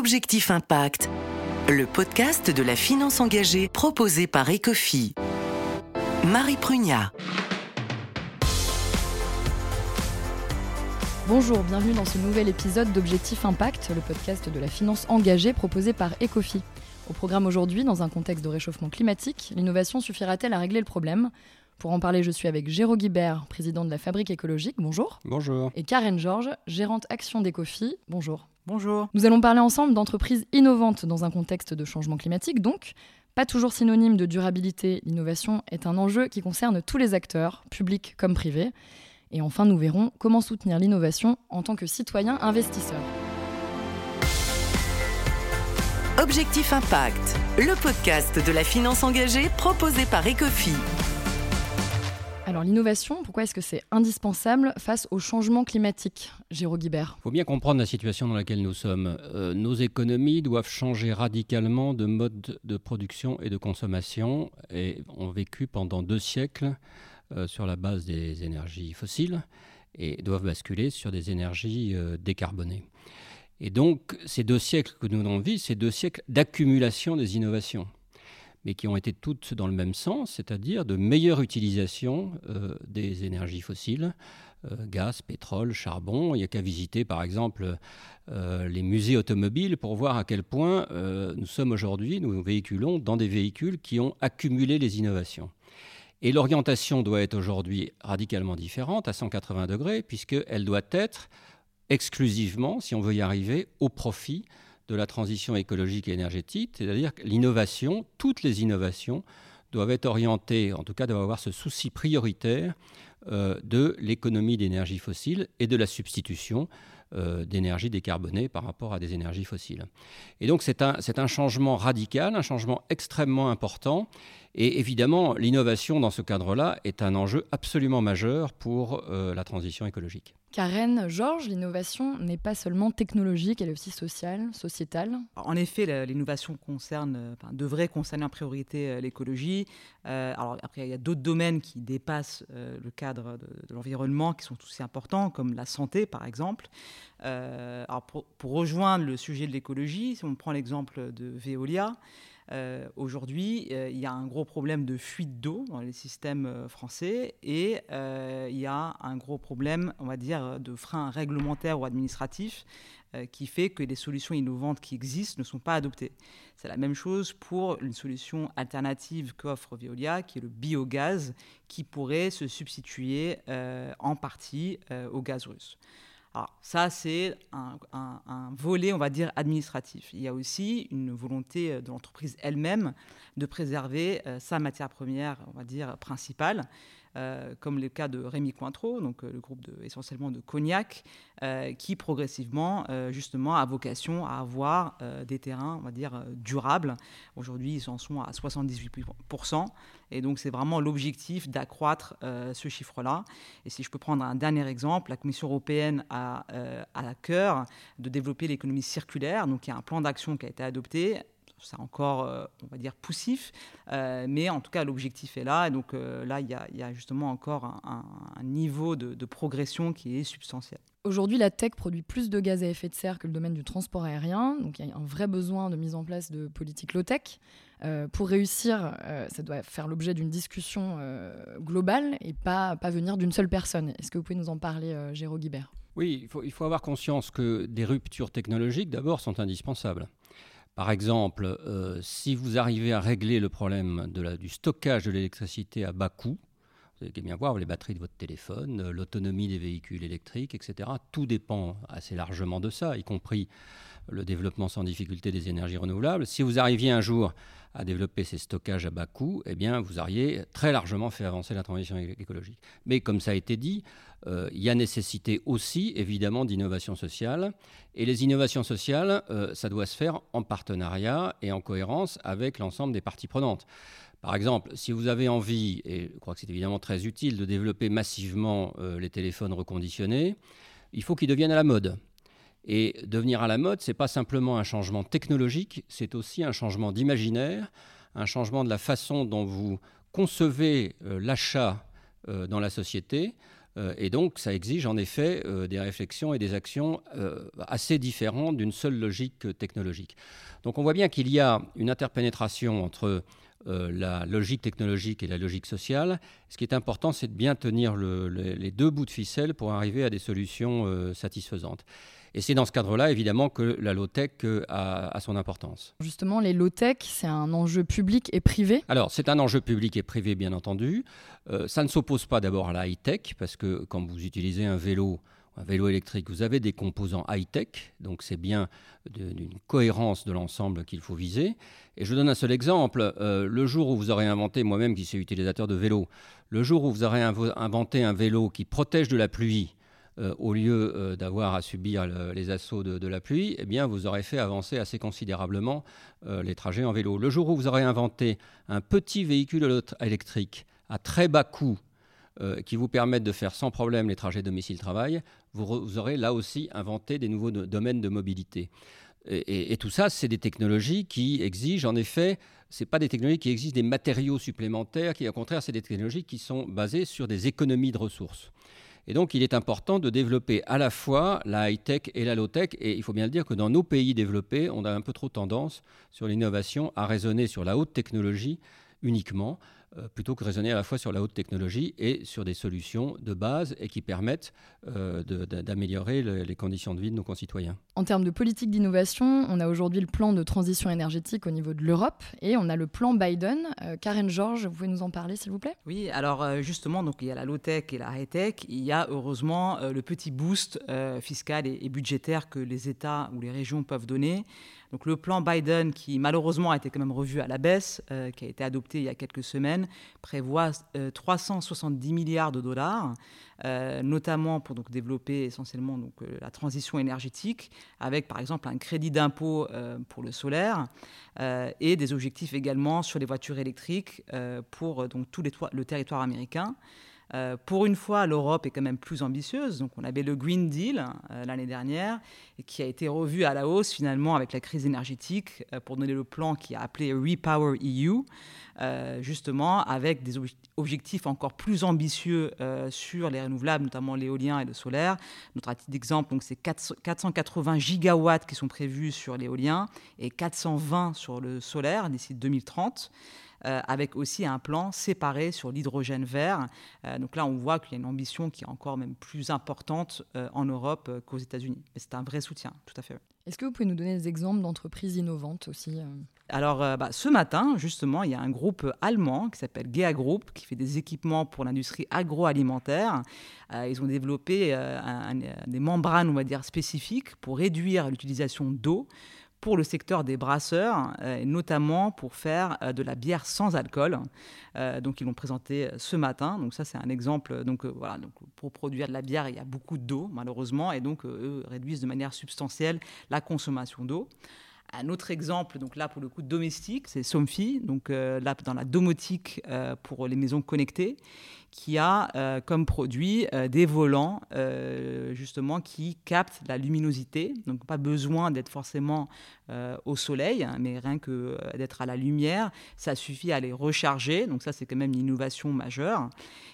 Objectif Impact, le podcast de la finance engagée proposé par Ecofi. Marie Prugnat. Bonjour, bienvenue dans ce nouvel épisode d'Objectif Impact, le podcast de la finance engagée proposé par Ecofi. Au programme aujourd'hui, dans un contexte de réchauffement climatique, l'innovation suffira-t-elle à régler le problème? Pour en parler, je suis avec Géraud Guibert, président de la Fabrique écologique. Bonjour. Bonjour. Et Karen Georges, gérante action d'Ecofi. Bonjour. Bonjour. Nous allons parler ensemble d'entreprises innovantes dans un contexte de changement climatique, donc pas toujours synonyme de durabilité. L'innovation est un enjeu qui concerne tous les acteurs, publics comme privés. Et enfin, nous verrons comment soutenir l'innovation en tant que citoyen investisseur. Objectif Impact, le podcast de la finance engagée proposé par Ecofi. Alors l'innovation, pourquoi est-ce que c'est indispensable face au changement climatique, Géraud Guibert? Il faut bien comprendre la situation dans laquelle nous sommes. Euh, nos économies doivent changer radicalement de mode de production et de consommation et ont vécu pendant deux siècles euh, sur la base des énergies fossiles et doivent basculer sur des énergies euh, décarbonées. Et donc ces deux siècles que nous avons vécu, c'est deux siècles d'accumulation des innovations mais qui ont été toutes dans le même sens, c'est-à-dire de meilleure utilisation euh, des énergies fossiles, euh, gaz, pétrole, charbon. Il n'y a qu'à visiter par exemple euh, les musées automobiles pour voir à quel point nous sommes aujourd'hui, nous véhiculons dans des véhicules qui ont accumulé les innovations. Et l'orientation doit être aujourd'hui radicalement différente, à 180 degrés, puisqu'elle doit être exclusivement, si on veut y arriver, au profit de la transition écologique et énergétique, c'est-à-dire que l'innovation, toutes les innovations, doivent être orientées, en tout cas doivent avoir ce souci prioritaire euh, de l'économie d'énergie fossile et de la substitution euh, d'énergie décarbonée par rapport à des énergies fossiles. Et donc c'est un, un changement radical, un changement extrêmement important. Et évidemment, l'innovation dans ce cadre-là est un enjeu absolument majeur pour euh, la transition écologique. Karen, Georges, l'innovation n'est pas seulement technologique, elle est aussi sociale, sociétale. En effet, l'innovation concerne, devrait concerner en priorité euh, l'écologie. Euh, alors après, il y a d'autres domaines qui dépassent euh, le cadre de, l'environnement, qui sont aussi importants, comme la santé, par exemple. alors pour, pour, rejoindre le sujet de l'écologie, si on prend l'exemple de Veolia, euh, aujourd'hui, euh, il y a un gros problème de fuite d'eau dans les systèmes euh, français et il y a un gros problème, on va dire, de frein réglementaire ou administratif qui fait que les solutions innovantes qui existent ne sont pas adoptées. C'est la même chose pour une solution alternative qu'offre Veolia, qui est le biogaz, qui pourrait se substituer en partie au gaz russe. Alors ça, c'est un, volet, on va dire, administratif. Il y a aussi une volonté euh, de l'entreprise elle-même de préserver euh, sa matière première, on va dire, principale. Euh, comme le cas de Rémi Cointreau, donc le groupe essentiellement de cognac, qui progressivement, justement, a vocation à avoir des terrains, on va dire, durables. Aujourd'hui, ils en sont à 78%. Et donc, c'est vraiment l'objectif d'accroître euh, ce chiffre-là. Et si je peux prendre un dernier exemple, la Commission européenne a euh, à cœur de développer l'économie circulaire. Donc, il y a un plan d'action qui a été adopté c'est encore, euh, on va dire, poussif, mais en tout cas, l'objectif est là. Et donc là, il y, a, justement encore un, niveau de, progression qui est substantiel. Aujourd'hui, la tech produit plus de gaz à effet de serre que le domaine du transport aérien. Donc, il y a un vrai besoin de mise en place de politiques low-tech. Euh, pour réussir, euh, ça doit faire l'objet d'une discussion euh, globale et pas, pas venir d'une seule personne. Est-ce que vous pouvez nous en parler, Géraud Guibert? Oui, il faut, il faut avoir conscience que des ruptures technologiques, d'abord, sont indispensables. Par exemple, si vous arrivez à régler le problème du stockage de l'électricité à bas coût, vous allez bien voir les batteries de votre téléphone, l'autonomie des véhicules électriques, etc. Tout dépend assez largement de ça, y compris le développement sans difficulté des énergies renouvelables. Si vous arriviez un jour à développer ces stockages à bas coût, eh bien, vous auriez très largement fait avancer la transition écologique. Mais comme ça a été dit, euh, il y a nécessité aussi, évidemment, d'innovation sociale. Et les innovations sociales, euh, ça doit se faire en partenariat et en cohérence avec l'ensemble des parties prenantes. Par exemple, si vous avez envie, et je crois que c'est évidemment très utile, de développer massivement euh, les téléphones reconditionnés, il faut qu'ils deviennent à la mode. Et devenir à la mode, ce n'est pas simplement un changement technologique, c'est aussi un changement d'imaginaire, un changement de la façon dont vous concevez euh, l'achat euh, dans la société, et donc, ça exige en effet des réflexions et des actions assez différentes d'une seule logique technologique. Donc, on voit bien qu'il y a une interpénétration entre la logique technologique et la logique sociale. Ce qui est important, c'est de bien tenir les deux bouts de ficelle pour arriver à des solutions satisfaisantes. Et c'est dans ce cadre-là, évidemment, que la low-tech euh, a, son importance. Justement, les low-tech, c'est un enjeu public et privé? Alors, c'est un enjeu public et privé, bien entendu. Euh, ça ne s'oppose pas d'abord à la high-tech, parce que quand vous utilisez un vélo, un vélo électrique, vous avez des composants high-tech, donc c'est bien d'une cohérence de l'ensemble qu'il faut viser. Et je donne un seul exemple. Euh, le jour où vous aurez inventé, moi-même qui suis utilisateur de vélo, le jour où vous aurez inventé un vélo qui protège de la pluie, euh, au lieu euh, d'avoir à subir les assauts de, la pluie, eh bien, vous aurez fait avancer assez considérablement les trajets en vélo. Le jour où vous aurez inventé un petit véhicule électrique à très bas coût qui vous permette de faire sans problème les trajets domicile-travail, vous, aurez là aussi inventé des nouveaux domaines de mobilité. Et, tout ça, c'est des technologies qui exigent en effet ce pas des technologies qui exigent des matériaux supplémentaires, qui au contraire, c'est des technologies qui sont basées sur des économies de ressources. Et donc, il est important de développer à la fois la high-tech et la low-tech. Et il faut bien le dire que dans nos pays développés, on a un peu trop tendance sur l'innovation à raisonner sur la haute technologie uniquement. Euh, plutôt que raisonner à la fois sur la haute technologie et sur des solutions de base et qui permettent euh, d'améliorer les conditions de vie de nos concitoyens. En termes de politique d'innovation, on a aujourd'hui le plan de transition énergétique au niveau de l'Europe et on a le plan Biden. Euh, Karen Georges, vous pouvez nous en parler s'il vous plaît? Oui, alors justement, donc, il y a la low-tech et la high-tech. Il y a heureusement le petit boost fiscal et, et budgétaire que les États ou les régions peuvent donner. Donc le plan Biden, qui malheureusement a été quand même revu à la baisse, euh, qui a été adopté il y a quelques semaines, prévoit 370 euh, milliards de dollars, euh, notamment pour développer essentiellement la transition énergétique, avec par exemple un crédit d'impôt pour le solaire et des objectifs également sur les voitures électriques pour donc, tout le territoire américain. Euh, pour une fois, l'Europe est quand même plus ambitieuse. Donc, on avait le Green Deal euh, l'année dernière, qui a été revu à la hausse finalement avec la crise énergétique euh, pour donner le plan qui a appelé Repower EU, justement avec des objectifs encore plus ambitieux sur les renouvelables, notamment l'éolien et le solaire. Notre titre d'exemple, c'est 480 gigawatts qui sont prévus sur l'éolien et 420 sur le solaire d'ici 2030. Euh, avec aussi un plan séparé sur l'hydrogène vert. Euh, donc là, on voit qu'il y a une ambition qui est encore même plus importante euh, en Europe qu'aux États-Unis. Et c'est un vrai soutien, tout à fait. Est-ce que vous pouvez nous donner des exemples d'entreprises innovantes aussi alors, bah, ce matin, justement, il y a un groupe allemand qui s'appelle GEA Group, qui fait des équipements pour l'industrie agroalimentaire. ils ont développé des membranes, on va dire, spécifiques pour réduire l'utilisation d'eau pour le secteur des brasseurs, euh, notamment pour faire euh, de la bière sans alcool. Euh, donc ils l'ont présenté ce matin. Donc ça c'est un exemple. Donc voilà, donc pour produire de la bière, il y a beaucoup d'eau malheureusement, et donc eux réduisent de manière substantielle la consommation d'eau. Un autre exemple, donc là pour le coup domestique, c'est Somfy, donc là dans la domotique pour les maisons connectées qui a euh, comme produit euh, des volants euh, justement qui captent la luminosité. Donc pas besoin d'être forcément au soleil, hein, mais rien que d'être à la lumière, ça suffit à les recharger. Donc ça c'est quand même une innovation majeure.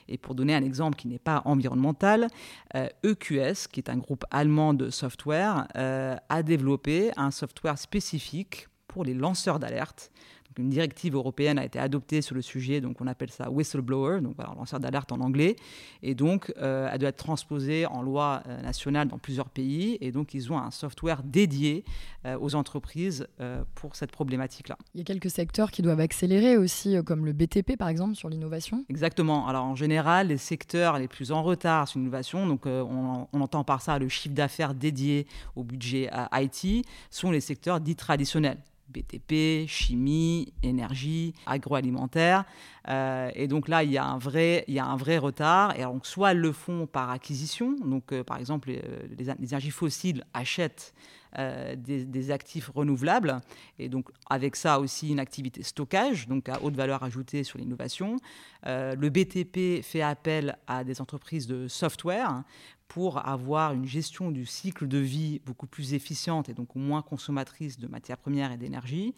Et pour donner un exemple qui n'est pas environnemental, EQS, e qui est un groupe allemand de software, a développé un software spécifique pour les lanceurs d'alerte une directive européenne a été adoptée sur le sujet, donc on appelle ça whistleblower, donc voilà, lanceur d'alerte en anglais, et donc euh, elle doit être transposée en loi euh, nationale dans plusieurs pays, et donc ils ont un software dédié euh, aux entreprises pour cette problématique-là. Il y a quelques secteurs qui doivent accélérer aussi, comme le BTP par exemple, sur l'innovation Exactement. Alors en général, les secteurs les plus en retard sur l'innovation, donc on, on, entend par ça le chiffre d'affaires dédié au budget IT, sont les secteurs dits traditionnels BTP, chimie, énergie, agroalimentaire. Euh, et donc là, il y, a un vrai, il y a un vrai retard. Et donc, soit elles le font par acquisition. Donc, euh, par exemple, les, les, énergies fossiles achètent euh, des, actifs renouvelables. Et donc, avec ça aussi, une activité stockage, donc à haute valeur ajoutée sur l'innovation. le BTP fait appel à des entreprises de software pour avoir une gestion du cycle de vie beaucoup plus efficiente et donc moins consommatrice de matières premières et d'énergie.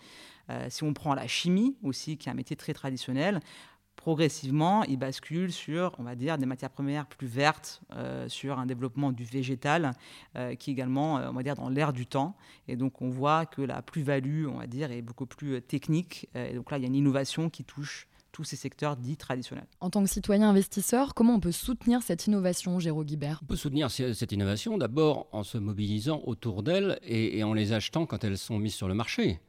Euh, si on prend la chimie aussi, qui est un métier très traditionnel, progressivement, il bascule sur, on va dire, des matières premières plus vertes, euh, sur un développement du végétal, euh, qui est également, euh, on va dire, dans l'air du temps. Et donc, on voit que la plus-value, on va dire, est beaucoup plus technique. et donc là, il y a une innovation qui touche tous ces secteurs dits traditionnels. En tant que citoyen investisseur, comment on peut soutenir cette innovation, Géraud Guibert? On peut soutenir cette innovation d'abord en se mobilisant autour d'elles et en les achetant quand elles sont mises sur le marché.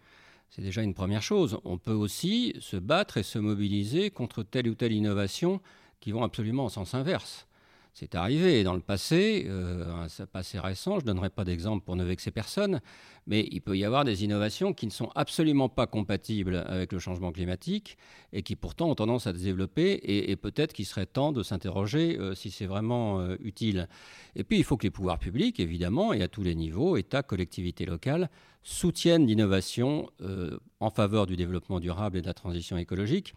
C'est déjà une première chose. On peut aussi se battre et se mobiliser contre telle ou telle innovation qui vont absolument en sens inverse. C'est arrivé dans le passé, euh, un passé récent, je ne donnerai pas d'exemple pour ne vexer personne, mais il peut y avoir des innovations qui ne sont absolument pas compatibles avec le changement climatique et qui pourtant ont tendance à se développer et, peut-être qu'il serait temps de s'interroger euh, si c'est vraiment euh, utile. Et puis il faut que les pouvoirs publics, évidemment, et à tous les niveaux, État, collectivités locales, soutiennent l'innovation en faveur du développement durable et de la transition écologique.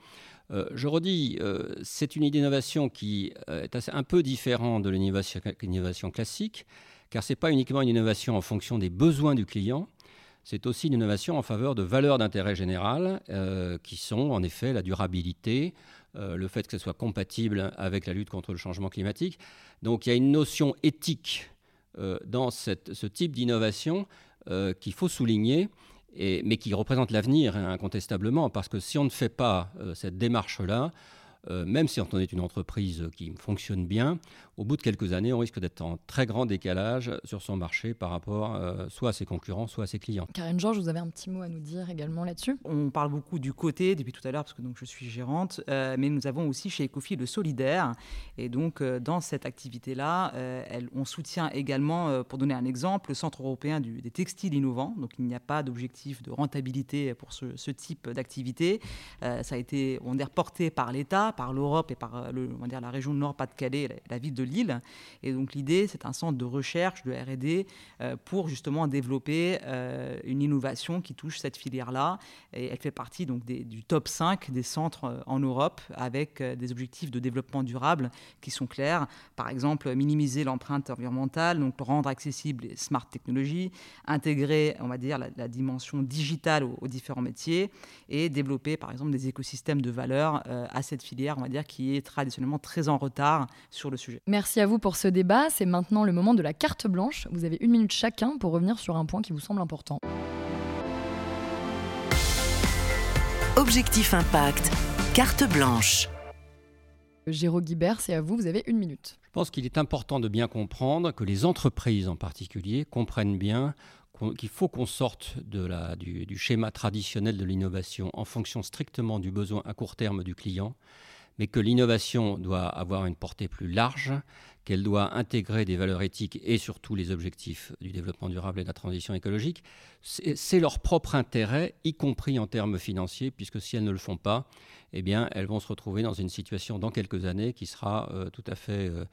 Euh, je redis, euh, c'est une innovation qui euh, est un peu différente de l'innovation classique, car ce n'est pas uniquement une innovation en fonction des besoins du client, c'est aussi une innovation en faveur de valeurs d'intérêt général, qui sont en effet la durabilité, le fait que ce soit compatible avec la lutte contre le changement climatique. Donc il y a une notion éthique dans ce type d'innovation qu'il faut souligner mais qui représente l'avenir hein, incontestablement, parce que si on ne fait pas euh, cette démarche-là, euh, même si on est une entreprise qui fonctionne bien, au bout de quelques années, on risque d'être en très grand décalage sur son marché par rapport euh, soit à ses concurrents, soit à ses clients. Karine Georges, vous avez un petit mot à nous dire également là-dessus? On parle beaucoup du côté depuis tout à l'heure, parce que donc, je suis gérante, euh, mais nous avons aussi chez Ecofi le solidaire. Et donc, euh, dans cette activité-là, on soutient également, pour donner un exemple, le Centre européen des textiles innovants. Donc, il n'y a pas d'objectif de rentabilité pour ce, type d'activité. ça a été, on est porté par l'État, par l'Europe et par le, on va dire, la région Nord-Pas-de-Calais, la, la ville de Lille. Et donc l'idée, c'est un centre de recherche, de RD, euh, pour justement développer euh, une innovation qui touche cette filière-là. Et elle fait partie donc du top 5 des centres euh, en Europe avec des objectifs de développement durable qui sont clairs. Par exemple, minimiser l'empreinte environnementale, donc rendre accessible les smart technologies, intégrer, on va dire, la, dimension digitale aux, différents métiers et développer, par exemple, des écosystèmes de valeur à cette filière, on va dire, qui est traditionnellement très en retard sur le sujet. Merci à vous pour ce débat. C'est maintenant le moment de la carte blanche. Vous avez une minute chacun pour revenir sur un point qui vous semble important. Objectif Impact, carte blanche. Géraud Guibert, c'est à vous, vous avez une minute. Je pense qu'il est important de bien comprendre que les entreprises en particulier comprennent bien qu'il faut qu'on sorte de la, du, du schéma traditionnel de l'innovation en fonction strictement du besoin à court terme du client mais que l'innovation doit avoir une portée plus large, qu'elle doit intégrer des valeurs éthiques et surtout les objectifs du développement durable et de la transition écologique, c'est leur propre intérêt, y compris en termes financiers, puisque si elles ne le font pas, eh bien, elles vont se retrouver dans une situation dans quelques années qui sera euh, tout à fait euh,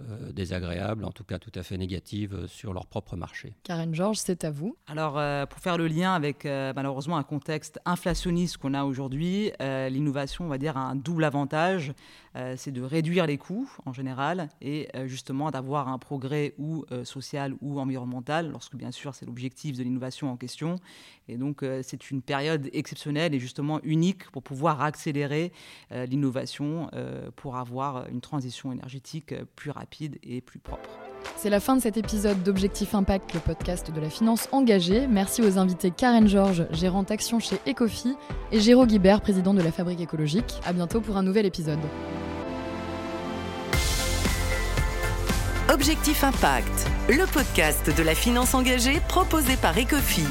euh, désagréable, en tout cas tout à fait négative sur leur propre marché. Karen Georges, c'est à vous. Alors, pour faire le lien avec malheureusement un contexte inflationniste qu'on a aujourd'hui, l'innovation, on va dire, a un double avantage. C'est de réduire les coûts en général et justement d'avoir un progrès ou social ou environnemental, lorsque bien sûr c'est l'objectif de l'innovation en question. Et donc, c'est une période exceptionnelle et justement unique pour pouvoir accélérer euh, l'innovation euh, pour avoir une transition énergétique euh, plus rapide et plus propre. C'est la fin de cet épisode d'Objectif Impact, le podcast de la finance engagée. Merci aux invités Karen Georges, gérante action chez Ecofi, et Géraud Guibert, président de la Fabrique écologique. À bientôt pour un nouvel épisode. Objectif Impact, le podcast de la finance engagée proposé par Ecofi.